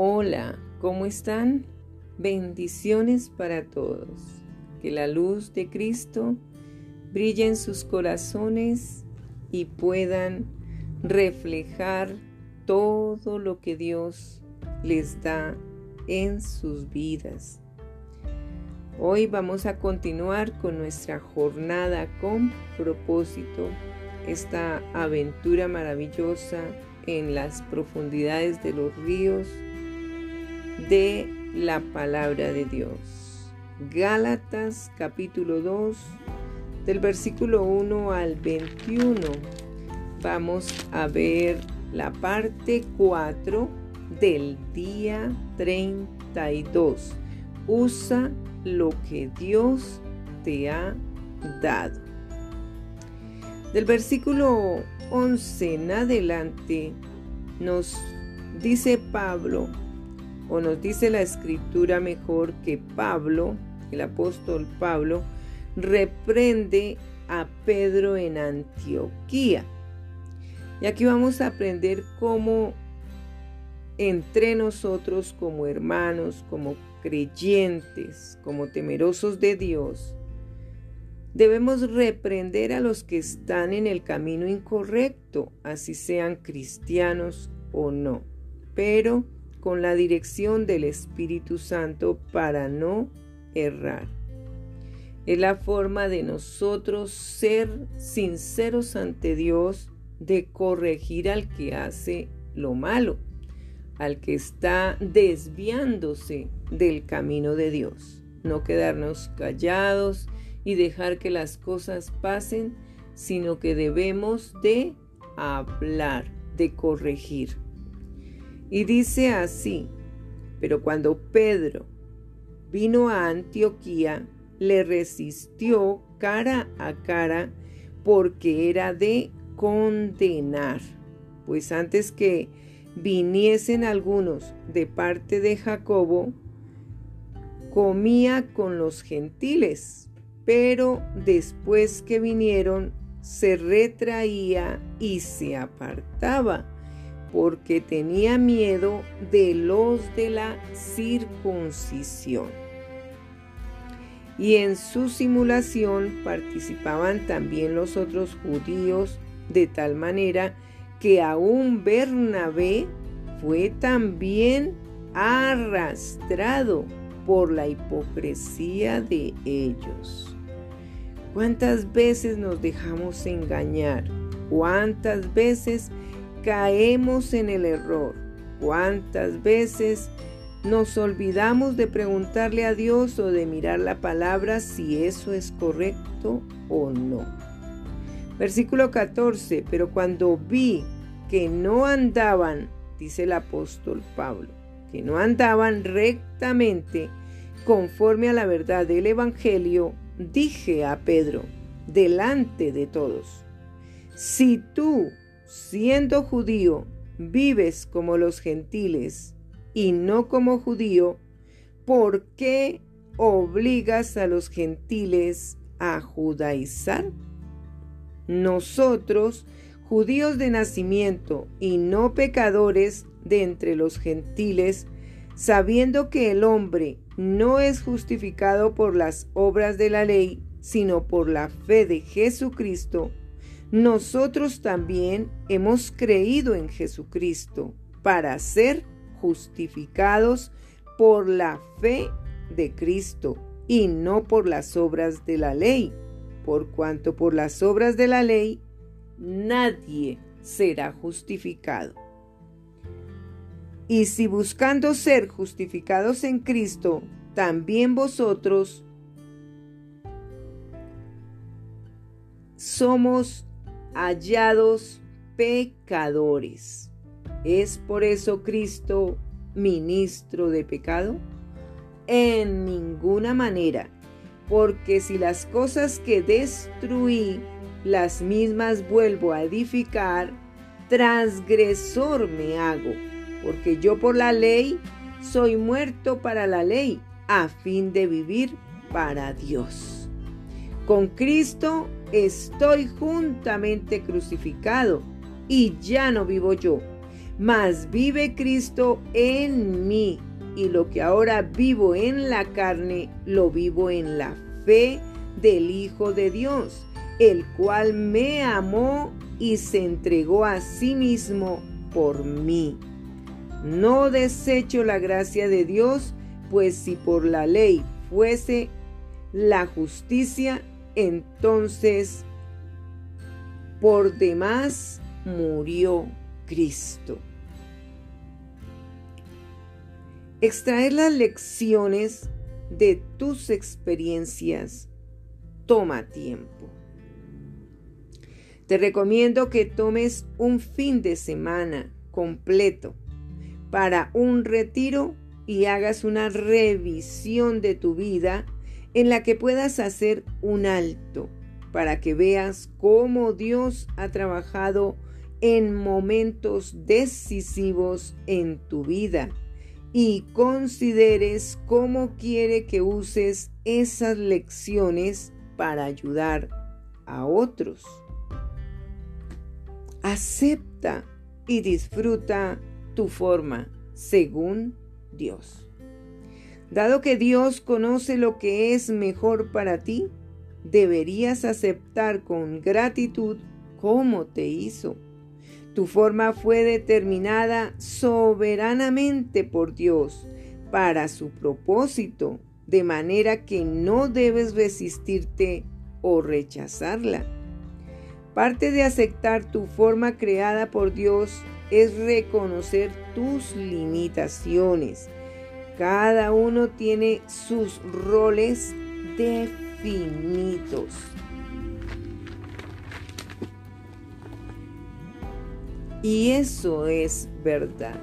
Hola, ¿cómo están? Bendiciones para todos. Que la luz de Cristo brille en sus corazones y puedan reflejar todo lo que Dios les da en sus vidas. Hoy vamos a continuar con nuestra jornada con propósito, esta aventura maravillosa en las profundidades de los ríos de la palabra de Dios. Gálatas capítulo 2 del versículo 1 al 21. Vamos a ver la parte 4 del día 32. Usa lo que Dios te ha dado. Del versículo 11 en adelante nos dice Pablo, o nos dice la escritura mejor que Pablo, el apóstol Pablo, reprende a Pedro en Antioquía. Y aquí vamos a aprender cómo entre nosotros como hermanos, como creyentes, como temerosos de Dios, debemos reprender a los que están en el camino incorrecto, así sean cristianos o no. Pero con la dirección del Espíritu Santo para no errar. Es la forma de nosotros ser sinceros ante Dios, de corregir al que hace lo malo, al que está desviándose del camino de Dios. No quedarnos callados y dejar que las cosas pasen, sino que debemos de hablar, de corregir. Y dice así, pero cuando Pedro vino a Antioquía, le resistió cara a cara porque era de condenar. Pues antes que viniesen algunos de parte de Jacobo, comía con los gentiles, pero después que vinieron, se retraía y se apartaba porque tenía miedo de los de la circuncisión. Y en su simulación participaban también los otros judíos, de tal manera que aún Bernabé fue también arrastrado por la hipocresía de ellos. ¿Cuántas veces nos dejamos engañar? ¿Cuántas veces caemos en el error. ¿Cuántas veces nos olvidamos de preguntarle a Dios o de mirar la palabra si eso es correcto o no? Versículo 14, pero cuando vi que no andaban, dice el apóstol Pablo, que no andaban rectamente conforme a la verdad del Evangelio, dije a Pedro, delante de todos, si tú siendo judío, vives como los gentiles y no como judío, ¿por qué obligas a los gentiles a judaizar? Nosotros, judíos de nacimiento y no pecadores de entre los gentiles, sabiendo que el hombre no es justificado por las obras de la ley, sino por la fe de Jesucristo, nosotros también hemos creído en Jesucristo para ser justificados por la fe de Cristo y no por las obras de la ley, por cuanto por las obras de la ley nadie será justificado. Y si buscando ser justificados en Cristo, también vosotros somos hallados pecadores. ¿Es por eso Cristo ministro de pecado? En ninguna manera, porque si las cosas que destruí, las mismas vuelvo a edificar, transgresor me hago, porque yo por la ley soy muerto para la ley, a fin de vivir para Dios. Con Cristo estoy juntamente crucificado y ya no vivo yo, mas vive Cristo en mí y lo que ahora vivo en la carne, lo vivo en la fe del Hijo de Dios, el cual me amó y se entregó a sí mismo por mí. No desecho la gracia de Dios, pues si por la ley fuese la justicia, entonces por demás murió Cristo. Extraer las lecciones de tus experiencias toma tiempo. Te recomiendo que tomes un fin de semana completo para un retiro y hagas una revisión de tu vida en la que puedas hacer un alto para que veas cómo Dios ha trabajado en momentos decisivos en tu vida y consideres cómo quiere que uses esas lecciones para ayudar a otros. Acepta y disfruta tu forma según Dios. Dado que Dios conoce lo que es mejor para ti, deberías aceptar con gratitud cómo te hizo tu forma fue determinada soberanamente por Dios para su propósito, de manera que no debes resistirte o rechazarla. Parte de aceptar tu forma creada por Dios es reconocer tus limitaciones. Cada uno tiene sus roles definidos. Y eso es verdad.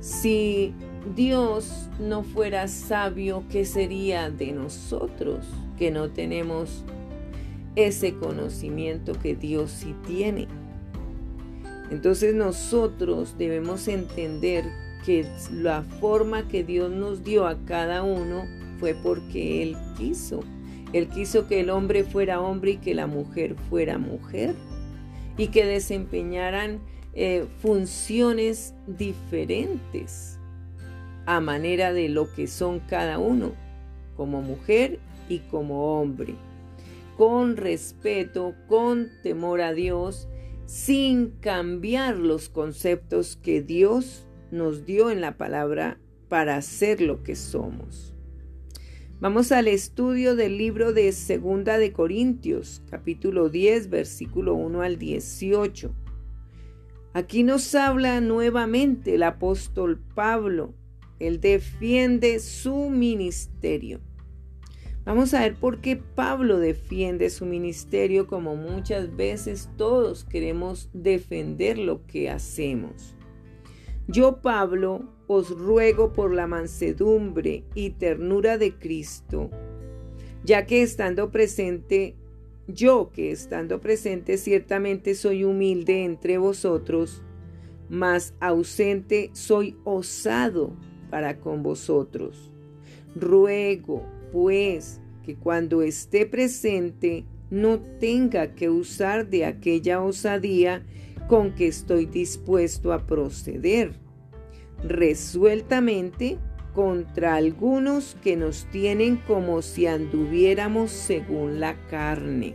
Si Dios no fuera sabio, ¿qué sería de nosotros que no tenemos ese conocimiento que Dios sí tiene? Entonces nosotros debemos entender que la forma que Dios nos dio a cada uno fue porque Él quiso. Él quiso que el hombre fuera hombre y que la mujer fuera mujer y que desempeñaran eh, funciones diferentes a manera de lo que son cada uno, como mujer y como hombre, con respeto, con temor a Dios, sin cambiar los conceptos que Dios nos dio en la palabra para ser lo que somos. Vamos al estudio del libro de Segunda de Corintios, capítulo 10, versículo 1 al 18. Aquí nos habla nuevamente el apóstol Pablo. Él defiende su ministerio. Vamos a ver por qué Pablo defiende su ministerio como muchas veces todos queremos defender lo que hacemos. Yo, Pablo, os ruego por la mansedumbre y ternura de Cristo, ya que estando presente yo que estando presente ciertamente soy humilde entre vosotros, mas ausente soy osado para con vosotros. Ruego, pues, que cuando esté presente no tenga que usar de aquella osadía con que estoy dispuesto a proceder, resueltamente contra algunos que nos tienen como si anduviéramos según la carne.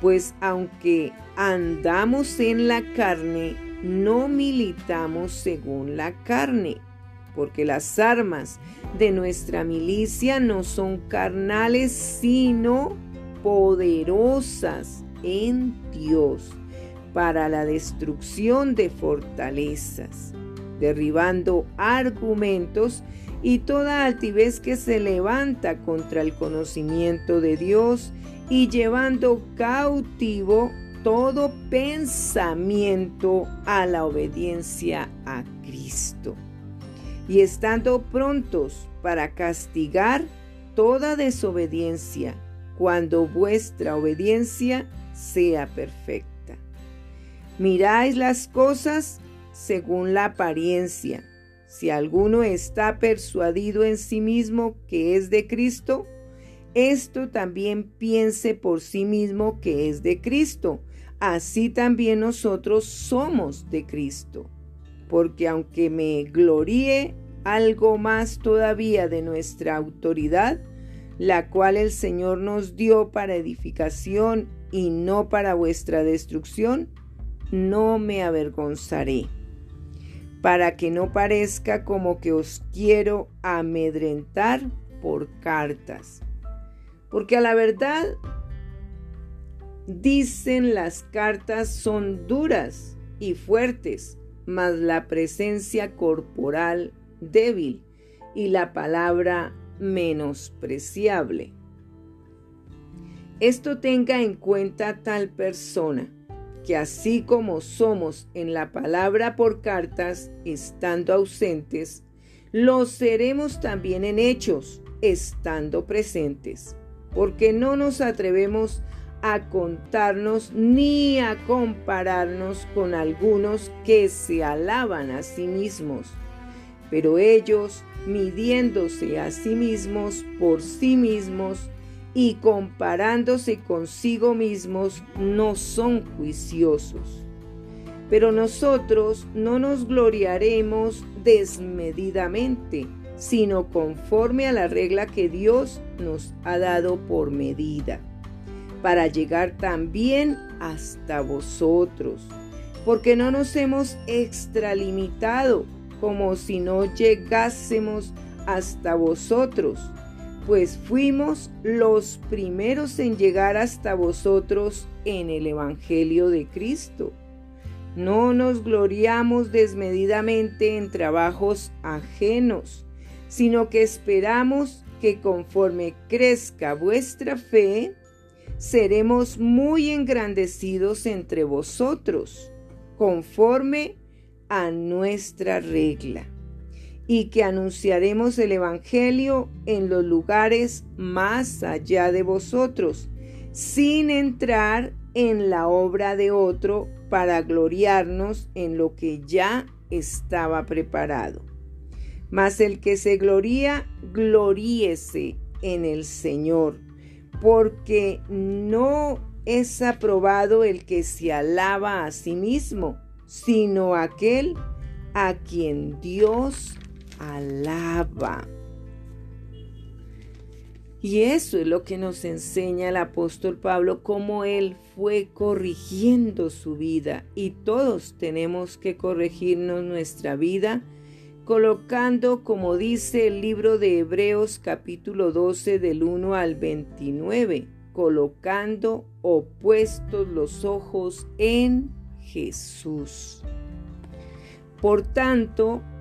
Pues aunque andamos en la carne, no militamos según la carne, porque las armas de nuestra milicia no son carnales, sino poderosas en Dios para la destrucción de fortalezas derribando argumentos y toda altivez que se levanta contra el conocimiento de Dios y llevando cautivo todo pensamiento a la obediencia a Cristo. Y estando prontos para castigar toda desobediencia cuando vuestra obediencia sea perfecta. Miráis las cosas según la apariencia. Si alguno está persuadido en sí mismo que es de Cristo, esto también piense por sí mismo que es de Cristo. Así también nosotros somos de Cristo. porque aunque me gloríe algo más todavía de nuestra autoridad, la cual el Señor nos dio para edificación y no para vuestra destrucción, no me avergonzaré, para que no parezca como que os quiero amedrentar por cartas. Porque a la verdad, dicen las cartas son duras y fuertes, mas la presencia corporal débil y la palabra menospreciable. Esto tenga en cuenta tal persona, que así como somos en la palabra por cartas, estando ausentes, lo seremos también en hechos, estando presentes, porque no nos atrevemos a contarnos ni a compararnos con algunos que se alaban a sí mismos, pero ellos, midiéndose a sí mismos por sí mismos y comparándose consigo mismos, no son juiciosos. Pero nosotros no nos gloriaremos desmedidamente, sino conforme a la regla que Dios nos ha dado por medida, para llegar también hasta vosotros, porque no nos hemos extralimitado como si no llegásemos hasta vosotros, pues fuimos los primeros en llegar hasta vosotros en el Evangelio de Cristo. No nos gloriamos desmedidamente en trabajos ajenos, sino que esperamos que conforme crezca vuestra fe, seremos muy engrandecidos entre vosotros, conforme a nuestra regla, y que anunciaremos el Evangelio en los lugares más allá de vosotros, sin entrar en la obra de otro para gloriarnos en lo que ya estaba preparado. Mas el que se gloría, gloríese en el Señor, porque no es aprobado el que se alaba a sí mismo, sino aquel a quien Dios alaba. Y eso es lo que nos enseña el apóstol Pablo, cómo él fue corrigiendo su vida. Y todos tenemos que corregirnos nuestra vida colocando, como dice el libro de Hebreos capítulo 12 del 1 al 29, colocando opuestos los ojos en Jesús. Por tanto,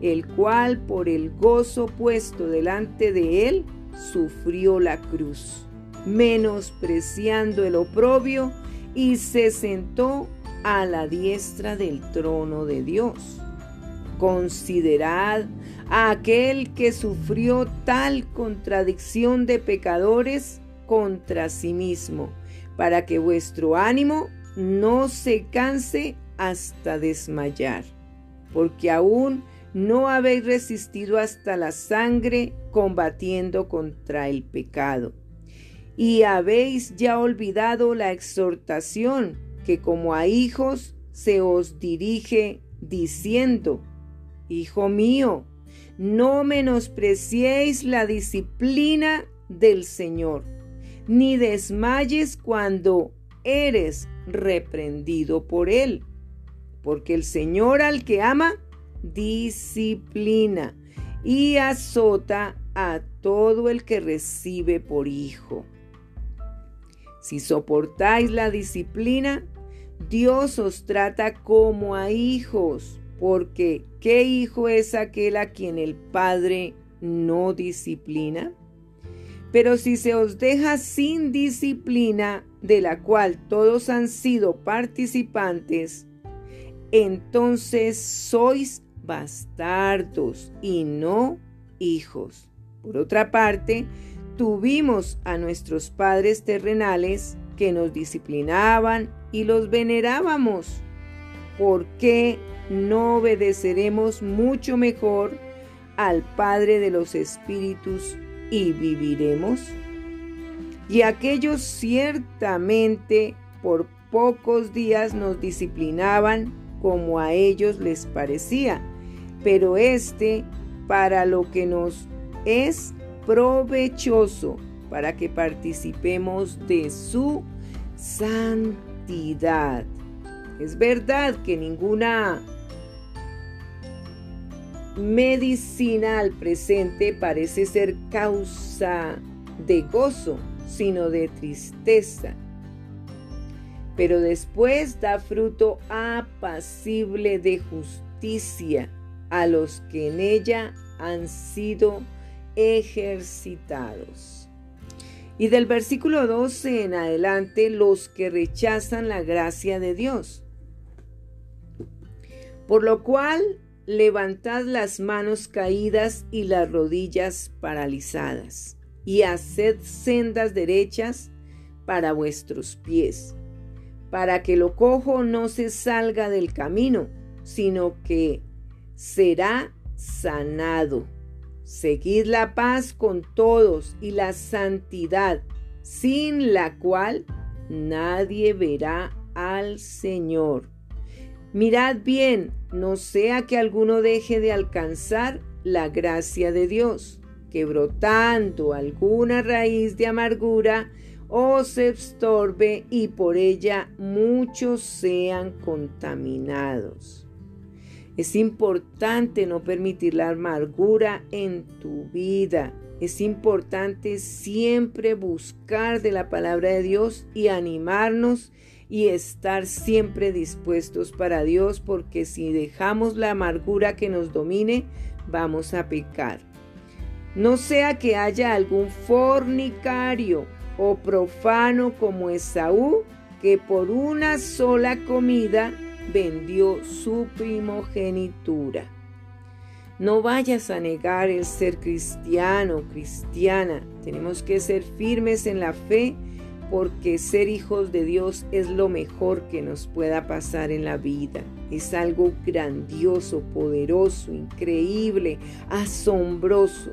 el cual por el gozo puesto delante de él sufrió la cruz, menospreciando el oprobio, y se sentó a la diestra del trono de Dios. Considerad a aquel que sufrió tal contradicción de pecadores contra sí mismo, para que vuestro ánimo no se canse hasta desmayar, porque aún no habéis resistido hasta la sangre combatiendo contra el pecado. Y habéis ya olvidado la exhortación que como a hijos se os dirige diciendo, Hijo mío, no menospreciéis la disciplina del Señor, ni desmayes cuando eres reprendido por Él, porque el Señor al que ama, disciplina y azota a todo el que recibe por hijo. Si soportáis la disciplina, Dios os trata como a hijos porque ¿qué hijo es aquel a quien el Padre no disciplina? Pero si se os deja sin disciplina, de la cual todos han sido participantes, entonces sois bastardos y no hijos. Por otra parte, tuvimos a nuestros padres terrenales que nos disciplinaban y los venerábamos. ¿Por qué no obedeceremos mucho mejor al Padre de los Espíritus y viviremos? Y aquellos ciertamente por pocos días nos disciplinaban como a ellos les parecía, pero este para lo que nos es provechoso, para que participemos de su santidad. Es verdad que ninguna medicina al presente parece ser causa de gozo, sino de tristeza pero después da fruto apacible de justicia a los que en ella han sido ejercitados. Y del versículo 12 en adelante, los que rechazan la gracia de Dios. Por lo cual, levantad las manos caídas y las rodillas paralizadas, y haced sendas derechas para vuestros pies para que lo cojo no se salga del camino, sino que será sanado. Seguid la paz con todos y la santidad, sin la cual nadie verá al Señor. Mirad bien, no sea que alguno deje de alcanzar la gracia de Dios, que brotando alguna raíz de amargura, o se estorbe y por ella muchos sean contaminados. Es importante no permitir la amargura en tu vida. Es importante siempre buscar de la palabra de Dios y animarnos y estar siempre dispuestos para Dios porque si dejamos la amargura que nos domine, vamos a pecar. No sea que haya algún fornicario o profano como Esaú, que por una sola comida vendió su primogenitura. No vayas a negar el ser cristiano, cristiana. Tenemos que ser firmes en la fe porque ser hijos de Dios es lo mejor que nos pueda pasar en la vida. Es algo grandioso, poderoso, increíble, asombroso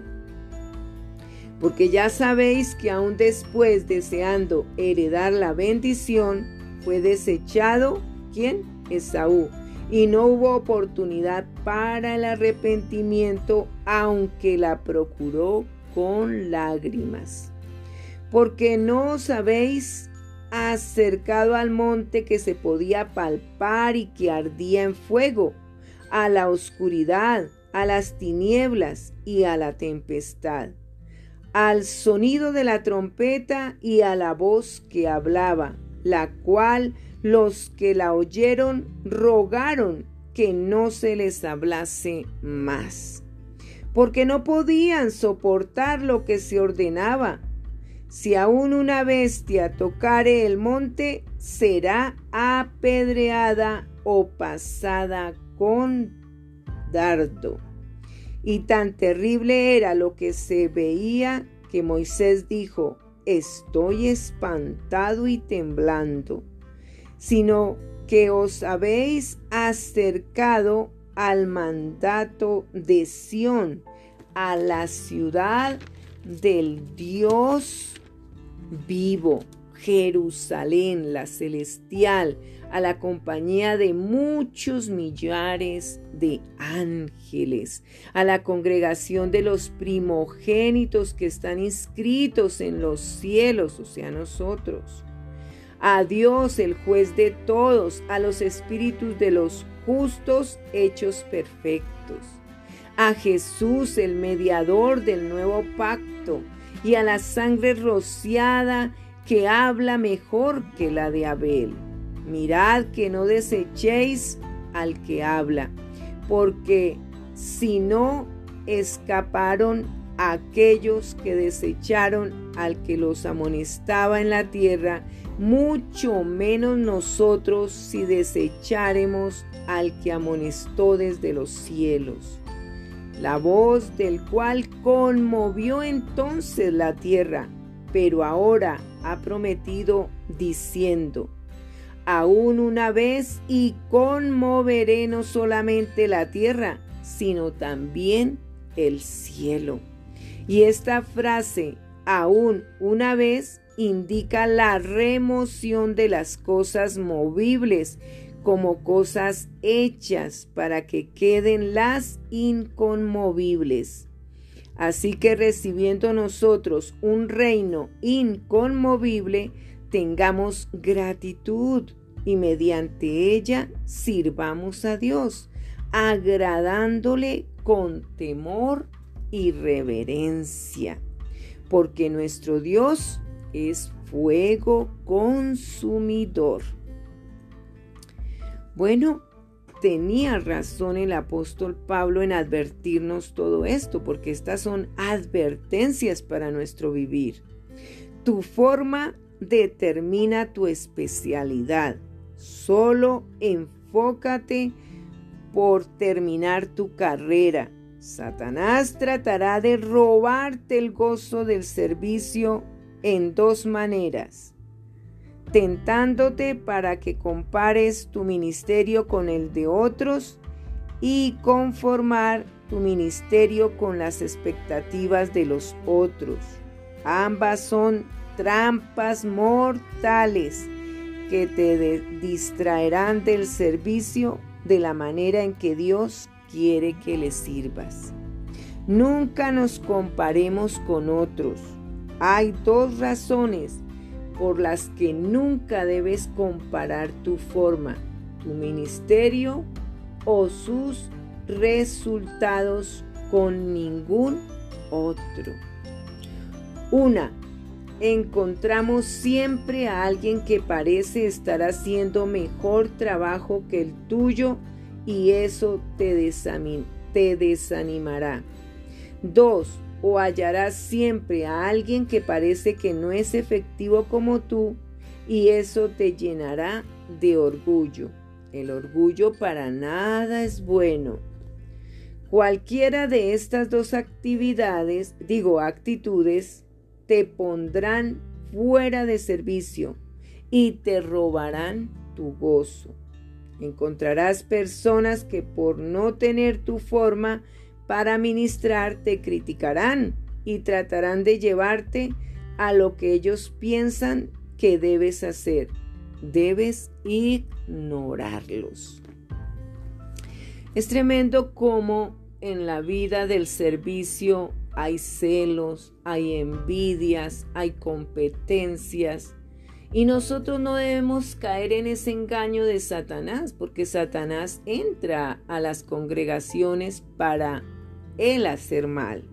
porque ya sabéis que aún después deseando heredar la bendición, fue desechado, ¿quién? Esaú, y no hubo oportunidad para el arrepentimiento, aunque la procuró con lágrimas. Porque no os habéis acercado al monte que se podía palpar y que ardía en fuego, a la oscuridad, a las tinieblas y a la tempestad al sonido de la trompeta y a la voz que hablaba, la cual los que la oyeron rogaron que no se les hablase más, porque no podían soportar lo que se ordenaba. Si aún una bestia tocare el monte, será apedreada o pasada con dardo. Y tan terrible era lo que se veía que Moisés dijo, estoy espantado y temblando, sino que os habéis acercado al mandato de Sión, a la ciudad del Dios vivo, Jerusalén, la celestial, a la compañía de muchos millares de ángeles, a la congregación de los primogénitos que están inscritos en los cielos, o sea, nosotros. A Dios, el juez de todos, a los espíritus de los justos hechos perfectos. A Jesús, el mediador del nuevo pacto, y a la sangre rociada que habla mejor que la de Abel mirad que no desechéis al que habla, porque si no escaparon aquellos que desecharon al que los amonestaba en la tierra, mucho menos nosotros si desecharemos al que amonestó desde los cielos. la voz del cual conmovió entonces la tierra, pero ahora ha prometido diciendo, aún una vez y conmoveré no solamente la tierra, sino también el cielo. Y esta frase, aún una vez, indica la remoción de las cosas movibles como cosas hechas para que queden las inconmovibles. Así que recibiendo nosotros un reino inconmovible, tengamos gratitud y mediante ella sirvamos a Dios, agradándole con temor y reverencia, porque nuestro Dios es fuego consumidor. Bueno, tenía razón el apóstol Pablo en advertirnos todo esto, porque estas son advertencias para nuestro vivir. Tu forma determina tu especialidad. Solo enfócate por terminar tu carrera. Satanás tratará de robarte el gozo del servicio en dos maneras, tentándote para que compares tu ministerio con el de otros y conformar tu ministerio con las expectativas de los otros. Ambas son trampas mortales que te distraerán del servicio de la manera en que Dios quiere que le sirvas. Nunca nos comparemos con otros. Hay dos razones por las que nunca debes comparar tu forma, tu ministerio o sus resultados con ningún otro. Una, encontramos siempre a alguien que parece estar haciendo mejor trabajo que el tuyo y eso te, desanimará. Dos, o hallarás siempre a alguien que parece que no es efectivo como tú y eso te llenará de orgullo. El orgullo para nada es bueno. Cualquiera de estas dos actividades, digo actitudes, te pondrán fuera de servicio y te robarán tu gozo. Encontrarás personas que por no tener tu forma para ministrar te criticarán y tratarán de llevarte a lo que ellos piensan que debes hacer. Debes ignorarlos. Es tremendo cómo en la vida del servicio hay celos, hay envidias, hay competencias. Y nosotros no debemos caer en ese engaño de Satanás, porque Satanás entra a las congregaciones para él hacer mal.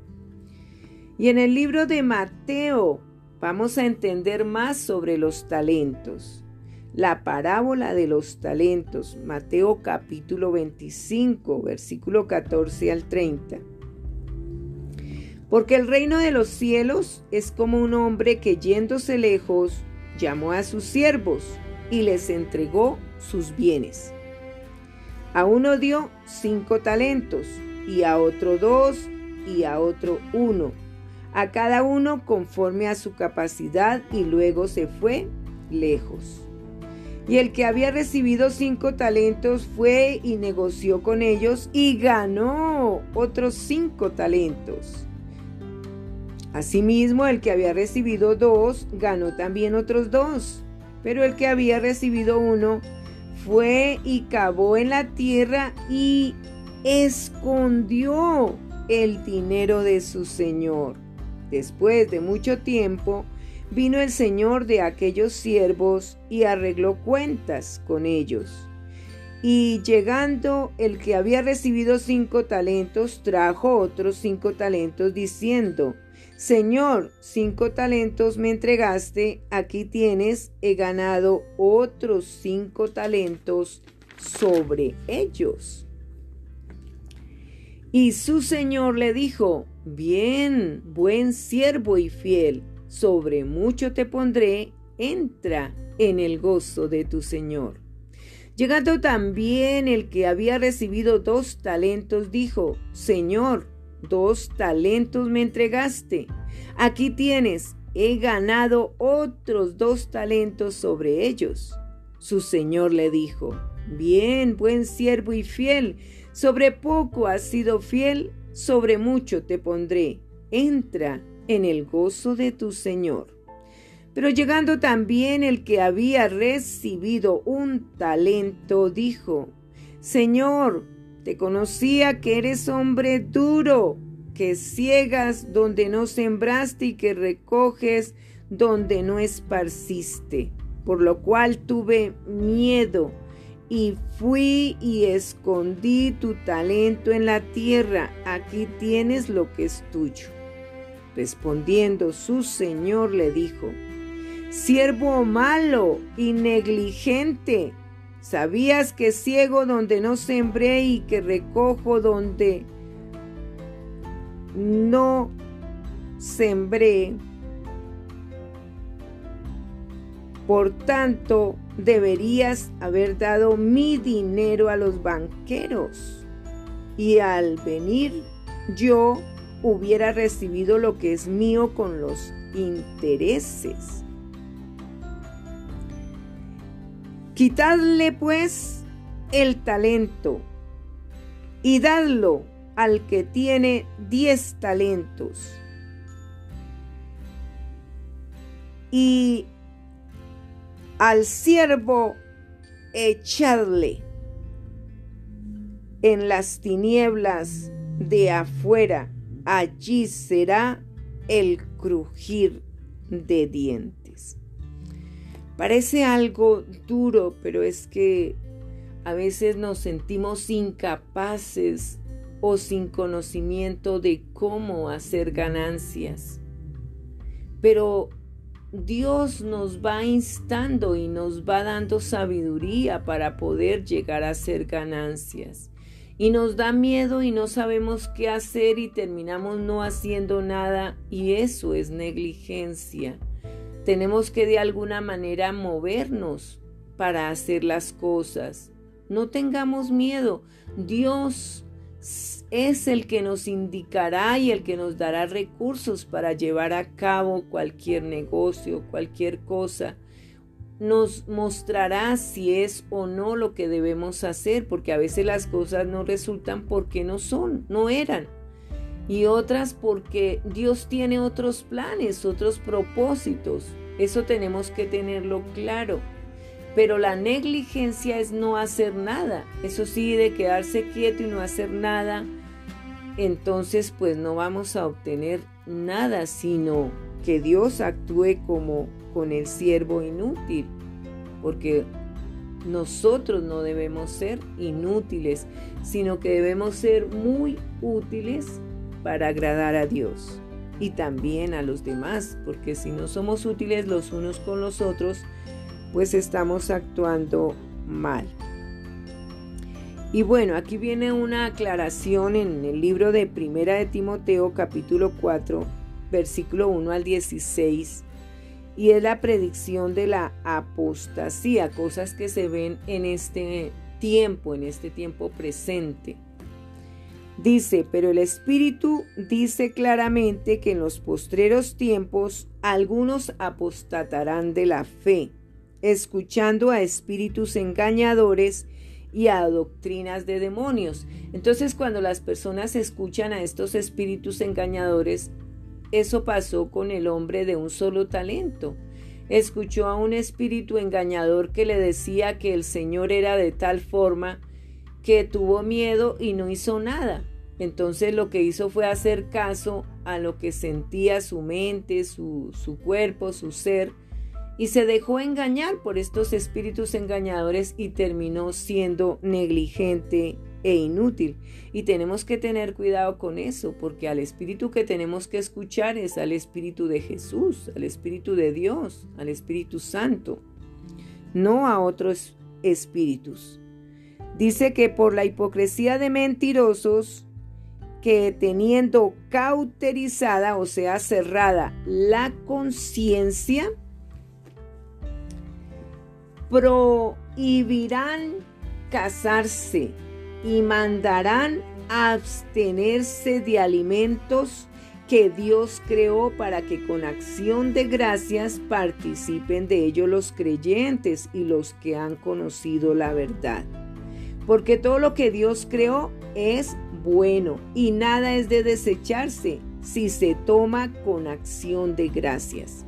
Y en el libro de Mateo vamos a entender más sobre los talentos. La parábola de los talentos, Mateo capítulo 25, versículo 14 al 30. Porque el reino de los cielos es como un hombre que yéndose lejos llamó a sus siervos y les entregó sus bienes. A uno dio cinco talentos y a otro dos y a otro uno, a cada uno conforme a su capacidad y luego se fue lejos. Y el que había recibido cinco talentos fue y negoció con ellos y ganó otros cinco talentos. Asimismo, el que había recibido dos ganó también otros dos, pero el que había recibido uno fue y cavó en la tierra y escondió el dinero de su señor. Después de mucho tiempo, vino el señor de aquellos siervos y arregló cuentas con ellos. Y llegando el que había recibido cinco talentos, trajo otros cinco talentos, diciendo, Señor, cinco talentos me entregaste, aquí tienes, he ganado otros cinco talentos sobre ellos. Y su Señor le dijo, bien, buen siervo y fiel, sobre mucho te pondré, entra en el gozo de tu Señor. Llegando también el que había recibido dos talentos, dijo, Señor, dos talentos me entregaste. Aquí tienes, he ganado otros dos talentos sobre ellos. Su señor le dijo, Bien, buen siervo y fiel, sobre poco has sido fiel, sobre mucho te pondré. Entra en el gozo de tu Señor. Pero llegando también el que había recibido un talento, dijo, Señor, te conocía que eres hombre duro, que ciegas donde no sembraste y que recoges donde no esparciste, por lo cual tuve miedo y fui y escondí tu talento en la tierra, aquí tienes lo que es tuyo. Respondiendo su señor le dijo, Siervo malo y negligente, ¿sabías que ciego donde no sembré y que recojo donde no sembré? Por tanto, deberías haber dado mi dinero a los banqueros y al venir yo hubiera recibido lo que es mío con los intereses. Quitadle pues el talento y dadlo al que tiene diez talentos. Y al siervo echadle en las tinieblas de afuera, allí será el crujir de dientes. Parece algo duro, pero es que a veces nos sentimos incapaces o sin conocimiento de cómo hacer ganancias. Pero Dios nos va instando y nos va dando sabiduría para poder llegar a hacer ganancias. Y nos da miedo y no sabemos qué hacer y terminamos no haciendo nada y eso es negligencia. Tenemos que de alguna manera movernos para hacer las cosas. No tengamos miedo. Dios es el que nos indicará y el que nos dará recursos para llevar a cabo cualquier negocio, cualquier cosa. Nos mostrará si es o no lo que debemos hacer, porque a veces las cosas no resultan porque no son, no eran. Y otras porque Dios tiene otros planes, otros propósitos. Eso tenemos que tenerlo claro. Pero la negligencia es no hacer nada. Eso sí, de quedarse quieto y no hacer nada, entonces pues no vamos a obtener nada, sino que Dios actúe como con el siervo inútil. Porque nosotros no debemos ser inútiles, sino que debemos ser muy útiles para agradar a Dios y también a los demás, porque si no somos útiles los unos con los otros, pues estamos actuando mal. Y bueno, aquí viene una aclaración en el libro de Primera de Timoteo capítulo 4, versículo 1 al 16, y es la predicción de la apostasía, cosas que se ven en este tiempo, en este tiempo presente. Dice, pero el Espíritu dice claramente que en los postreros tiempos algunos apostatarán de la fe escuchando a espíritus engañadores y a doctrinas de demonios. Entonces cuando las personas escuchan a estos espíritus engañadores, eso pasó con el hombre de un solo talento. Escuchó a un espíritu engañador que le decía que el Señor era de tal forma que tuvo miedo y no hizo nada. Entonces lo que hizo fue hacer caso a lo que sentía su mente, su, su cuerpo, su ser, y se dejó engañar por estos espíritus engañadores y terminó siendo negligente e inútil. Y tenemos que tener cuidado con eso, porque al espíritu que tenemos que escuchar es al espíritu de Jesús, al espíritu de Dios, al Espíritu Santo, no a otros espíritus. Dice que por la hipocresía de mentirosos, que teniendo cauterizada, o sea, cerrada la conciencia, prohibirán casarse y mandarán abstenerse de alimentos que Dios creó para que con acción de gracias participen de ello los creyentes y los que han conocido la verdad. Porque todo lo que Dios creó es bueno y nada es de desecharse si se toma con acción de gracias.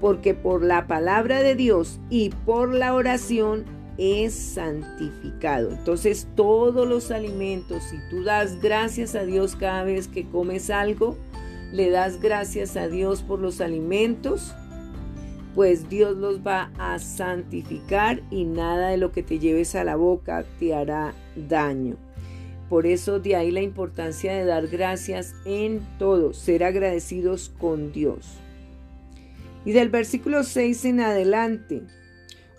Porque por la palabra de Dios y por la oración es santificado. Entonces todos los alimentos, si tú das gracias a Dios cada vez que comes algo, le das gracias a Dios por los alimentos, pues Dios los va a santificar y nada de lo que te lleves a la boca te hará daño. Por eso de ahí la importancia de dar gracias en todo, ser agradecidos con Dios. Y del versículo 6 en adelante,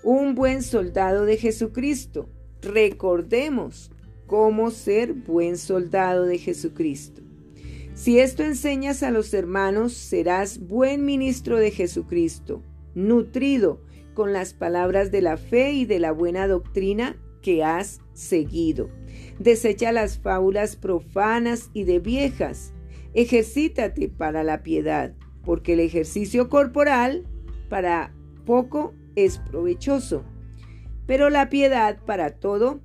un buen soldado de Jesucristo. Recordemos cómo ser buen soldado de Jesucristo. Si esto enseñas a los hermanos, serás buen ministro de Jesucristo, nutrido con las palabras de la fe y de la buena doctrina que has seguido. Desecha las fábulas profanas y de viejas. Ejercítate para la piedad, porque el ejercicio corporal para poco es provechoso, pero la piedad para todo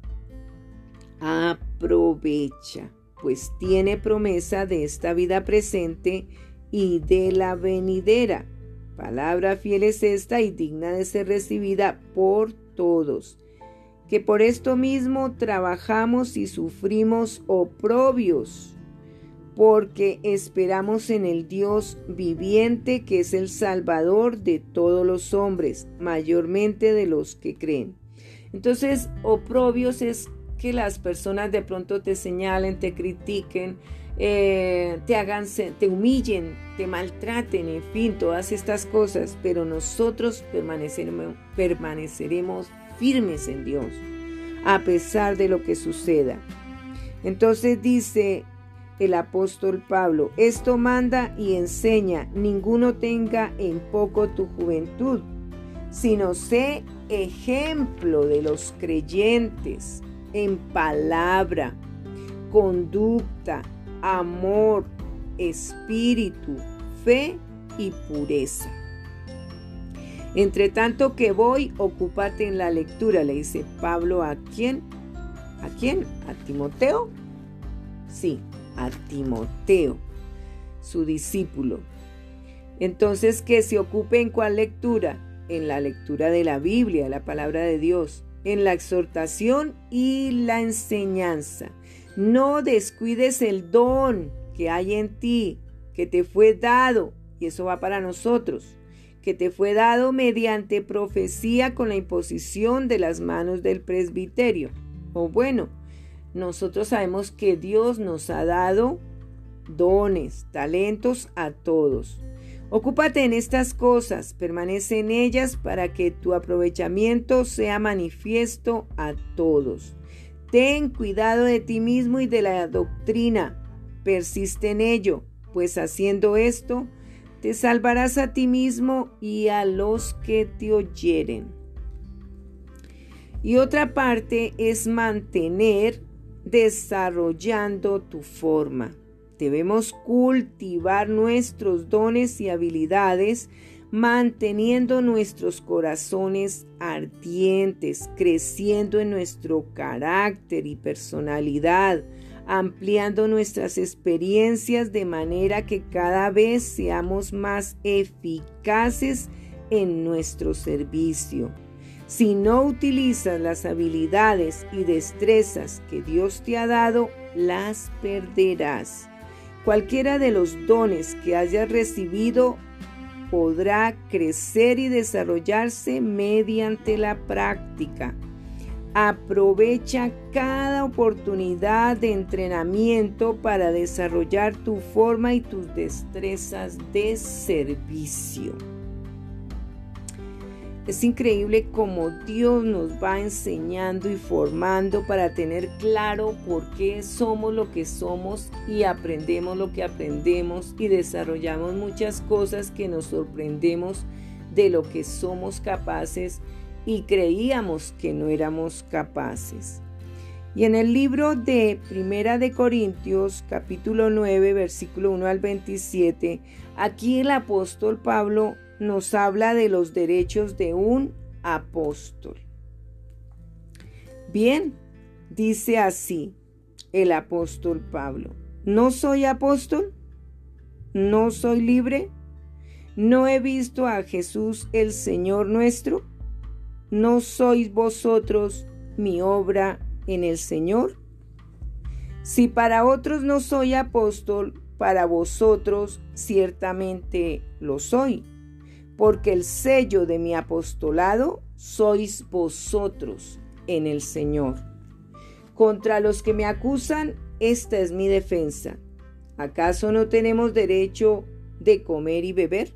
aprovecha, pues tiene promesa de esta vida presente y de la venidera. Palabra fiel es esta y digna de ser recibida por todos, que por esto mismo trabajamos y sufrimos oprobios porque esperamos en el Dios viviente que es el Salvador de todos los hombres, mayormente de los que creen. Entonces, oprobios es que las personas de pronto te señalen, te critiquen, eh, te hagan, te humillen, te maltraten, en fin, todas estas cosas, pero nosotros permaneceremos, permaneceremos firmes en Dios, a pesar de lo que suceda. Entonces dice el apóstol Pablo, esto manda y enseña, ninguno tenga en poco tu juventud, sino sé ejemplo de los creyentes en palabra, conducta, amor, espíritu, fe y pureza. Entre tanto que voy, ocúpate en la lectura, le dice Pablo a quién? ¿A quién? ¿A Timoteo? Sí, a Timoteo, su discípulo. Entonces, que se ocupe en cuál lectura? En la lectura de la Biblia, la palabra de Dios, en la exhortación y la enseñanza. No descuides el don que hay en ti, que te fue dado, y eso va para nosotros, que te fue dado mediante profecía con la imposición de las manos del presbiterio. O bueno, nosotros sabemos que Dios nos ha dado dones, talentos a todos. Ocúpate en estas cosas, permanece en ellas para que tu aprovechamiento sea manifiesto a todos. Ten cuidado de ti mismo y de la doctrina, persiste en ello, pues haciendo esto, te salvarás a ti mismo y a los que te oyeren. Y otra parte es mantener desarrollando tu forma. Debemos cultivar nuestros dones y habilidades manteniendo nuestros corazones ardientes, creciendo en nuestro carácter y personalidad, ampliando nuestras experiencias de manera que cada vez seamos más eficaces en nuestro servicio. Si no utilizas las habilidades y destrezas que Dios te ha dado, las perderás. Cualquiera de los dones que hayas recibido podrá crecer y desarrollarse mediante la práctica. Aprovecha cada oportunidad de entrenamiento para desarrollar tu forma y tus destrezas de servicio. Es increíble cómo Dios nos va enseñando y formando para tener claro por qué somos lo que somos y aprendemos lo que aprendemos y desarrollamos muchas cosas que nos sorprendemos de lo que somos capaces y creíamos que no éramos capaces. Y en el libro de Primera de Corintios, capítulo 9, versículo 1 al 27, aquí el apóstol Pablo nos habla de los derechos de un apóstol. Bien, dice así el apóstol Pablo, ¿no soy apóstol? ¿No soy libre? ¿No he visto a Jesús el Señor nuestro? ¿No sois vosotros mi obra en el Señor? Si para otros no soy apóstol, para vosotros ciertamente lo soy, porque el sello de mi apostolado sois vosotros en el Señor. Contra los que me acusan, esta es mi defensa. ¿Acaso no tenemos derecho de comer y beber?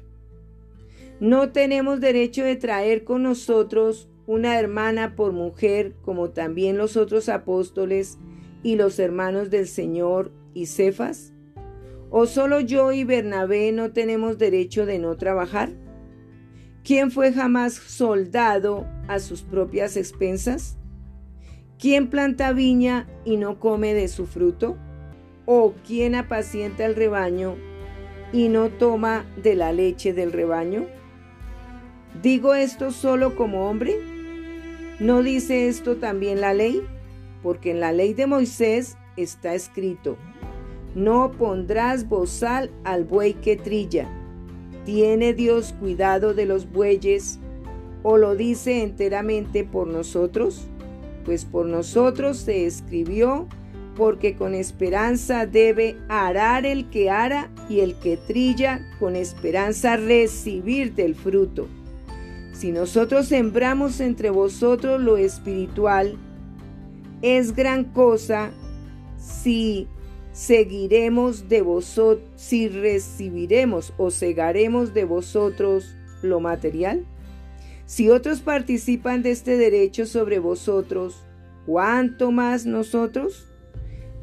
¿No tenemos derecho de traer con nosotros una hermana por mujer, como también los otros apóstoles y los hermanos del Señor y Cefas? ¿O solo yo y Bernabé no tenemos derecho de no trabajar? ¿Quién fue jamás soldado a sus propias expensas? ¿Quién planta viña y no come de su fruto? ¿O quién apacienta el rebaño y no toma de la leche del rebaño? ¿Digo esto solo como hombre? ¿No dice esto también la ley? Porque en la ley de Moisés está escrito, no pondrás bozal al buey que trilla. ¿Tiene Dios cuidado de los bueyes o lo dice enteramente por nosotros? Pues por nosotros se escribió, porque con esperanza debe arar el que ara y el que trilla con esperanza recibir del fruto. Si nosotros sembramos entre vosotros lo espiritual, es gran cosa si seguiremos de vosotros, si recibiremos o cegaremos de vosotros lo material. Si otros participan de este derecho sobre vosotros, ¿cuánto más nosotros?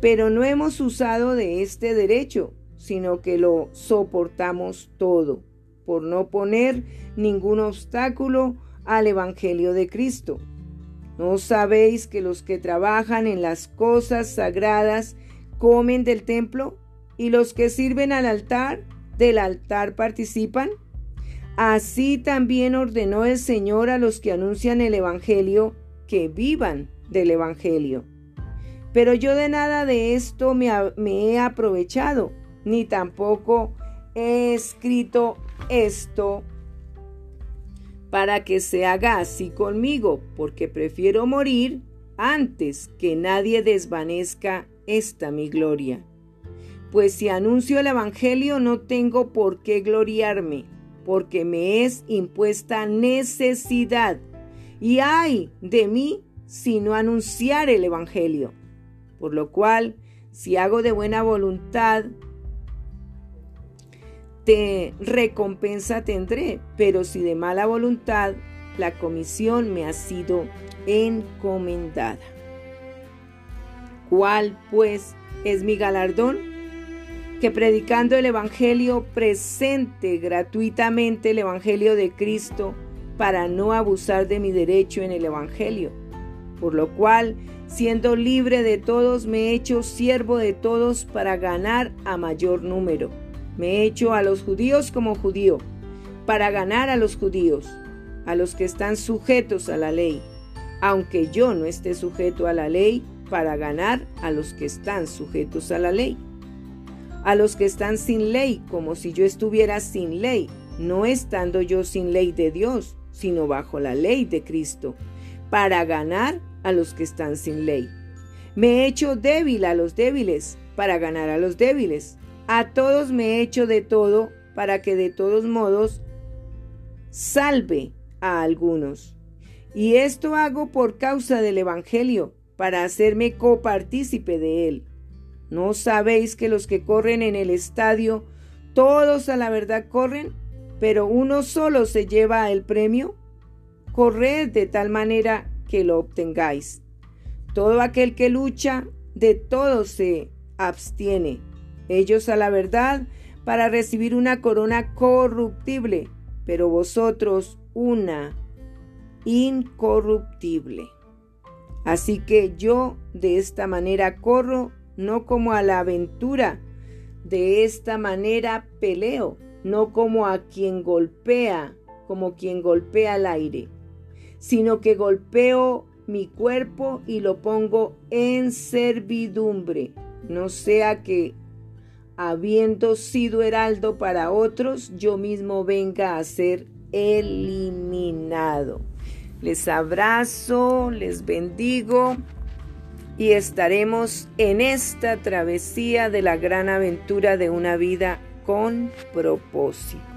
Pero no hemos usado de este derecho, sino que lo soportamos todo por no poner ningún obstáculo al Evangelio de Cristo. ¿No sabéis que los que trabajan en las cosas sagradas comen del templo y los que sirven al altar del altar participan? Así también ordenó el Señor a los que anuncian el Evangelio que vivan del Evangelio. Pero yo de nada de esto me, he aprovechado, ni tampoco he escrito esto para que se haga así conmigo, porque prefiero morir antes que nadie desvanezca esta mi gloria. Pues si anuncio el Evangelio no tengo por qué gloriarme, porque me es impuesta necesidad. Y hay de mí si no anunciar el Evangelio. Por lo cual, si hago de buena voluntad, te recompensa tendré, pero si de mala voluntad, la comisión me ha sido encomendada. ¿Cuál, pues, es mi galardón? Que predicando el Evangelio presente gratuitamente el Evangelio de Cristo para no abusar de mi derecho en el Evangelio. Por lo cual, siendo libre de todos, me he hecho siervo de todos para ganar a mayor número me he hecho a los judíos como judío, para ganar a los judíos, a los que están sujetos a la ley, aunque yo no esté sujeto a la ley, para ganar a los que están sujetos a la ley. A los que están sin ley, como si yo estuviera sin ley, no estando yo sin ley de Dios, sino bajo la ley de Cristo, para ganar a los que están sin ley. Me he hecho débil a los débiles, para ganar a los débiles. A todos me he hecho de todo para que de todos modos salve a algunos. Y esto hago por causa del Evangelio, para hacerme copartícipe de él. ¿No sabéis que los que corren en el estadio, todos a la verdad corren, pero uno solo se lleva el premio? Corred de tal manera que lo obtengáis. Todo aquel que lucha, de todo se abstiene ellos a la verdad para recibir una corona corruptible, pero vosotros una incorruptible. Así que yo de esta manera corro, no como a la aventura, de esta manera peleo, no como a quien golpea, como quien golpea al aire, sino que golpeo mi cuerpo y lo pongo en servidumbre, no sea que, habiendo sido heraldo para otros, yo mismo venga a ser eliminado. Les abrazo, les bendigo y estaremos en esta travesía de la gran aventura de una vida con propósito.